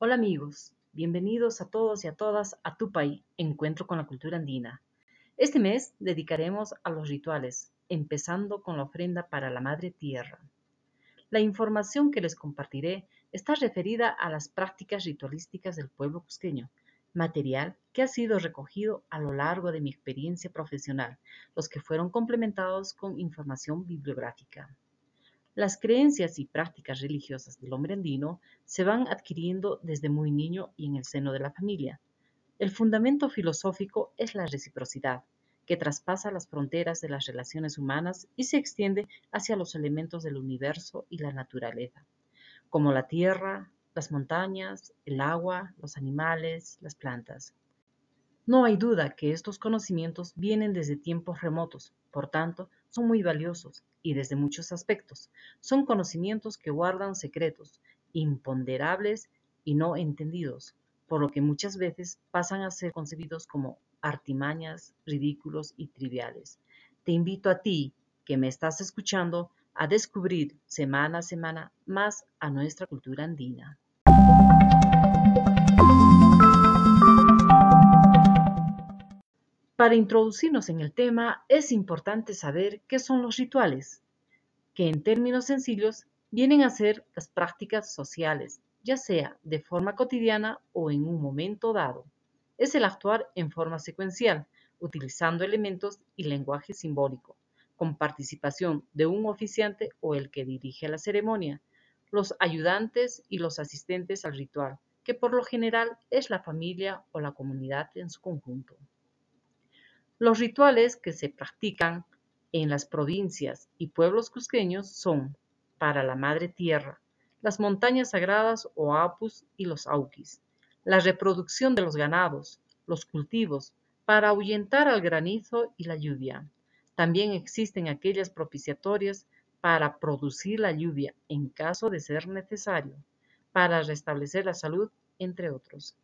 Hola amigos, bienvenidos a todos y a todas a Tupay, Encuentro con la Cultura Andina. Este mes dedicaremos a los rituales, empezando con la ofrenda para la Madre Tierra. La información que les compartiré está referida a las prácticas ritualísticas del pueblo cusqueño, material que ha sido recogido a lo largo de mi experiencia profesional, los que fueron complementados con información bibliográfica. Las creencias y prácticas religiosas del hombre andino se van adquiriendo desde muy niño y en el seno de la familia. El fundamento filosófico es la reciprocidad, que traspasa las fronteras de las relaciones humanas y se extiende hacia los elementos del universo y la naturaleza, como la tierra, las montañas, el agua, los animales, las plantas. No hay duda que estos conocimientos vienen desde tiempos remotos, por tanto, son muy valiosos y desde muchos aspectos. Son conocimientos que guardan secretos, imponderables y no entendidos, por lo que muchas veces pasan a ser concebidos como artimañas, ridículos y triviales. Te invito a ti, que me estás escuchando, a descubrir semana a semana más a nuestra cultura andina. Para introducirnos en el tema es importante saber qué son los rituales, que en términos sencillos vienen a ser las prácticas sociales, ya sea de forma cotidiana o en un momento dado. Es el actuar en forma secuencial, utilizando elementos y lenguaje simbólico, con participación de un oficiante o el que dirige la ceremonia, los ayudantes y los asistentes al ritual, que por lo general es la familia o la comunidad en su conjunto. Los rituales que se practican en las provincias y pueblos cusqueños son para la Madre Tierra, las montañas sagradas o apus y los auquis, la reproducción de los ganados, los cultivos, para ahuyentar al granizo y la lluvia. También existen aquellas propiciatorias para producir la lluvia en caso de ser necesario, para restablecer la salud, entre otros.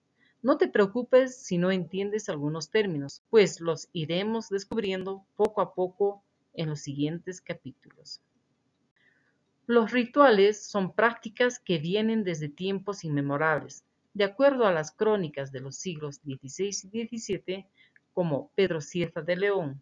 No te preocupes si no entiendes algunos términos, pues los iremos descubriendo poco a poco en los siguientes capítulos. Los rituales son prácticas que vienen desde tiempos inmemorables, de acuerdo a las crónicas de los siglos XVI y XVII, como Pedro Sierra de León,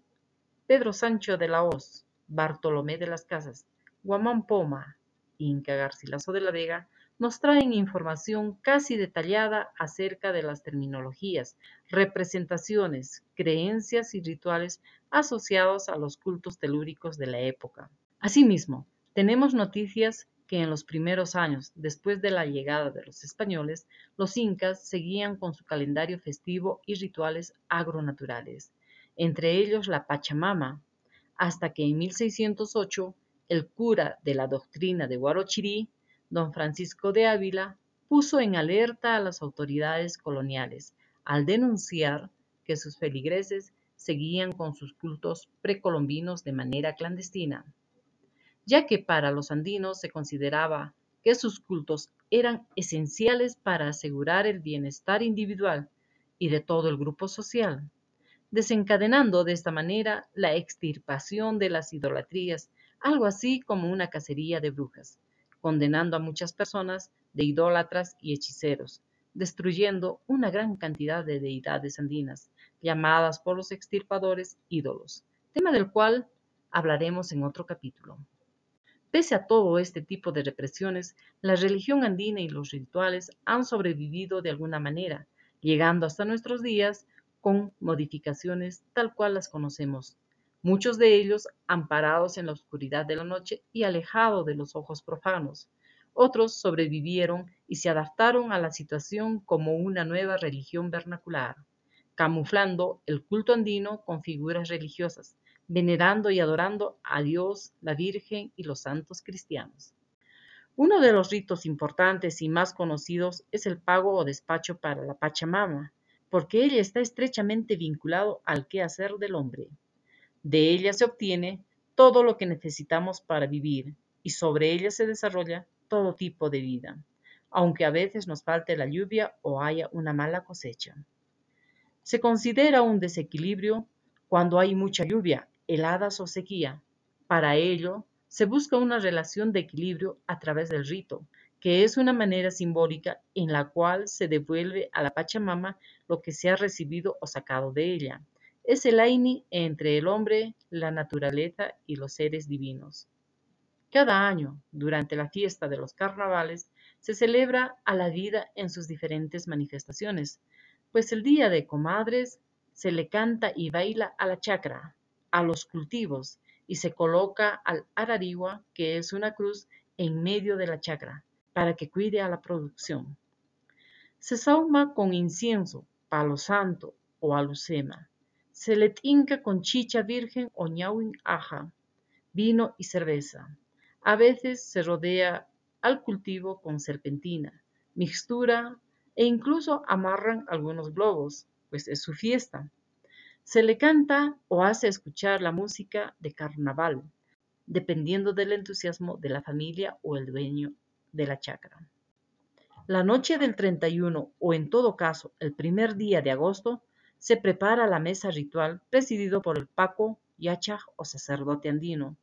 Pedro Sancho de la Hoz, Bartolomé de las Casas, Guamán Poma, Inca Garcilaso de la Vega, nos traen información casi detallada acerca de las terminologías, representaciones, creencias y rituales asociados a los cultos telúricos de la época. Asimismo, tenemos noticias que en los primeros años, después de la llegada de los españoles, los incas seguían con su calendario festivo y rituales agronaturales, entre ellos la Pachamama, hasta que en 1608 el cura de la doctrina de Guarochirí don Francisco de Ávila puso en alerta a las autoridades coloniales al denunciar que sus feligreses seguían con sus cultos precolombinos de manera clandestina, ya que para los andinos se consideraba que sus cultos eran esenciales para asegurar el bienestar individual y de todo el grupo social, desencadenando de esta manera la extirpación de las idolatrías, algo así como una cacería de brujas, condenando a muchas personas de idólatras y hechiceros, destruyendo una gran cantidad de deidades andinas, llamadas por los extirpadores ídolos, tema del cual hablaremos en otro capítulo. Pese a todo este tipo de represiones, la religión andina y los rituales han sobrevivido de alguna manera, llegando hasta nuestros días con modificaciones tal cual las conocemos, muchos de ellos amparados en la oscuridad de la noche y alejados de los ojos profanos. Otros sobrevivieron y se adaptaron a la situación como una nueva religión vernacular, camuflando el culto andino con figuras religiosas, venerando y adorando a Dios, la Virgen y los santos cristianos. Uno de los ritos importantes y más conocidos es el pago o despacho para la Pachamama, porque ella está estrechamente vinculado al quehacer del hombre. De ella se obtiene todo lo que necesitamos para vivir y sobre ella se desarrolla todo tipo de vida, aunque a veces nos falte la lluvia o haya una mala cosecha. Se considera un desequilibrio cuando hay mucha lluvia, heladas o sequía. Para ello, se busca una relación de equilibrio a través del rito, que es una manera simbólica en la cual se devuelve a la Pachamama lo que se ha recibido o sacado de ella. Es el Aini entre el hombre, la naturaleza y los seres divinos. Cada año, durante la fiesta de los carnavales, se celebra a la vida en sus diferentes manifestaciones, pues el día de comadres se le canta y baila a la chacra, a los cultivos, y se coloca al ararigua, que es una cruz, en medio de la chacra, para que cuide a la producción. Se sauma con incienso, palo santo o alucema. Se le tinca con chicha virgen o ñauin aja, vino y cerveza. A veces se rodea al cultivo con serpentina, mixtura e incluso amarran algunos globos, pues es su fiesta. Se le canta o hace escuchar la música de carnaval, dependiendo del entusiasmo de la familia o el dueño de la chacra. La noche del 31 o en todo caso el primer día de agosto se prepara la mesa ritual presidido por el Paco, Yachaj o sacerdote andino,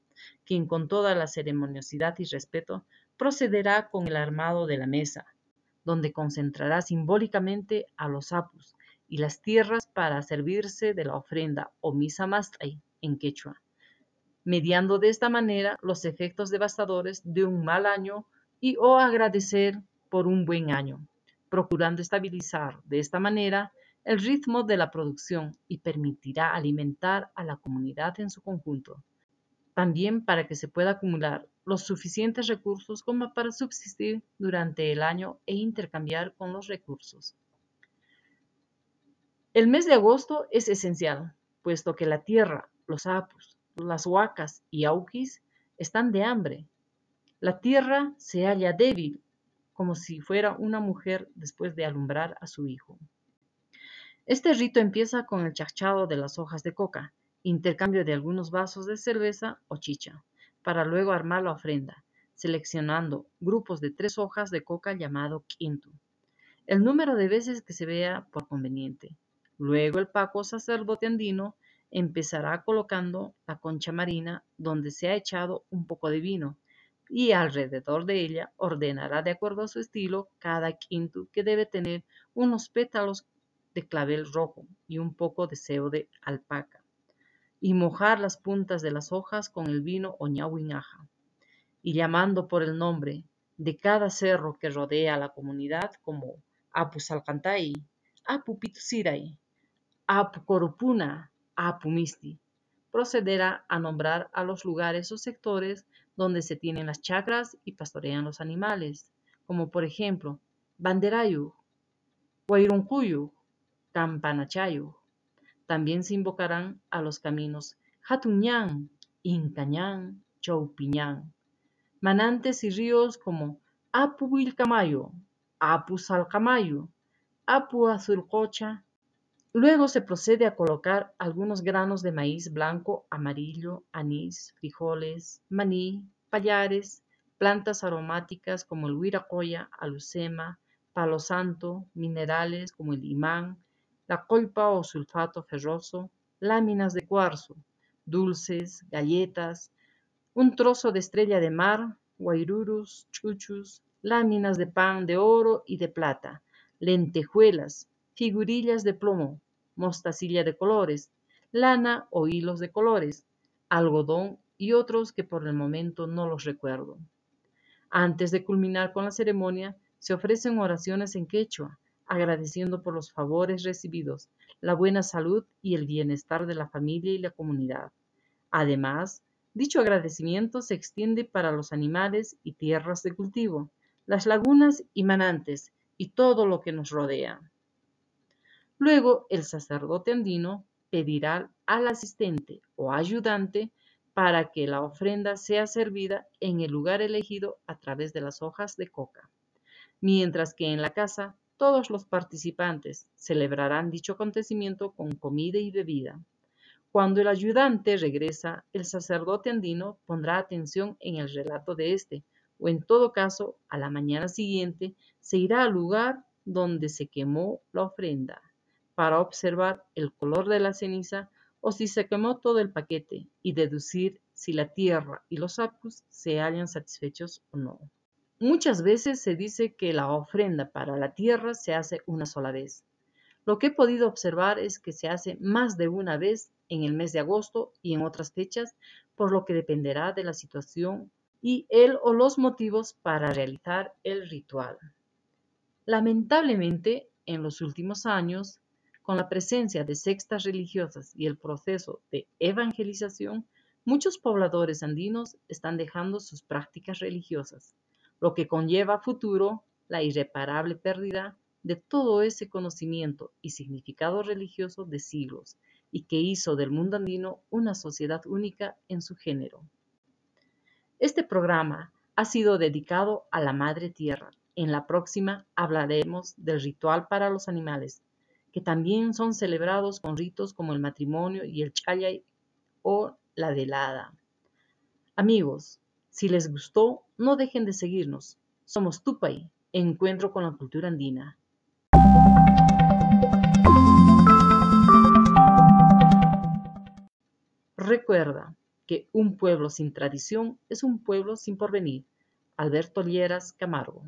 quien con toda la ceremoniosidad y respeto procederá con el armado de la mesa, donde concentrará simbólicamente a los apus y las tierras para servirse de la ofrenda o misa mastay en quechua, mediando de esta manera los efectos devastadores de un mal año y o agradecer por un buen año, procurando estabilizar de esta manera el ritmo de la producción y permitirá alimentar a la comunidad en su conjunto. También para que se pueda acumular los suficientes recursos como para subsistir durante el año e intercambiar con los recursos. El mes de agosto es esencial, puesto que la tierra, los apus, las huacas y auquis están de hambre la tierra se halla débil, como si fuera una mujer después de alumbrar a su hijo. Este rito empieza con el chachado de las hojas de coca, intercambio de algunos vasos de cerveza o chicha, para luego armar la ofrenda, seleccionando grupos de tres hojas de coca llamado quinto, el número de veces que se vea por conveniente. Luego el paco sacerdote andino empezará colocando la concha marina donde se ha echado un poco de vino y alrededor de ella ordenará de acuerdo a su estilo cada quinto que debe tener unos pétalos de clavel rojo y un poco de sebo de alpaca, y mojar las puntas de las hojas con el vino o ñahuinaja, y llamando por el nombre de cada cerro que rodea a la comunidad como Apu Salcantay, Apu Pitusiray, Apu Corupuna, Apu Misti, procederá a nombrar a los lugares o sectores donde se tienen las chacras y pastorean los animales, como por ejemplo Banderayu, Guairuncuyu, Campanachayu. También se invocarán a los caminos Jatuñán, Incañán, Chaupiñán, manantes y ríos como Apu Wilcamayo, Apu Salcamayo, Apu Azulcocha, Luego se procede a colocar algunos granos de maíz blanco, amarillo, anís, frijoles, maní, payares, plantas aromáticas como el huiracoya, alucema, palo santo, minerales como el imán, la colpa o sulfato ferroso, láminas de cuarzo, dulces, galletas, un trozo de estrella de mar, guairurus, chuchus, láminas de pan de oro y de plata, lentejuelas, figurillas de plomo, mostacilla de colores, lana o hilos de colores, algodón y otros que por el momento no los recuerdo. Antes de culminar con la ceremonia, se ofrecen oraciones en quechua, agradeciendo por los favores recibidos, la buena salud y el bienestar de la familia y la comunidad. Además, dicho agradecimiento se extiende para los animales y tierras de cultivo, las lagunas y manantes y todo lo que nos rodea. Luego el sacerdote andino pedirá al asistente o ayudante para que la ofrenda sea servida en el lugar elegido a través de las hojas de coca, mientras que en la casa todos los participantes celebrarán dicho acontecimiento con comida y bebida. Cuando el ayudante regresa, el sacerdote andino pondrá atención en el relato de este, o en todo caso, a la mañana siguiente se irá al lugar donde se quemó la ofrenda para observar el color de la ceniza o si se quemó todo el paquete y deducir si la tierra y los apus se hallan satisfechos o no. Muchas veces se dice que la ofrenda para la tierra se hace una sola vez. Lo que he podido observar es que se hace más de una vez en el mes de agosto y en otras fechas, por lo que dependerá de la situación y el o los motivos para realizar el ritual. Lamentablemente, en los últimos años, con la presencia de sextas religiosas y el proceso de evangelización, muchos pobladores andinos están dejando sus prácticas religiosas lo que conlleva a futuro la irreparable pérdida de todo ese conocimiento y significado religioso de siglos y que hizo del mundo andino una sociedad única en su género. Este programa ha sido dedicado a la Madre Tierra. En la próxima hablaremos del ritual para los animales, que también son celebrados con ritos como el matrimonio y el chayay o la delada. Amigos, si les gustó, no dejen de seguirnos. Somos Tupay, Encuentro con la Cultura Andina. Recuerda que un pueblo sin tradición es un pueblo sin porvenir. Alberto Lieras Camargo.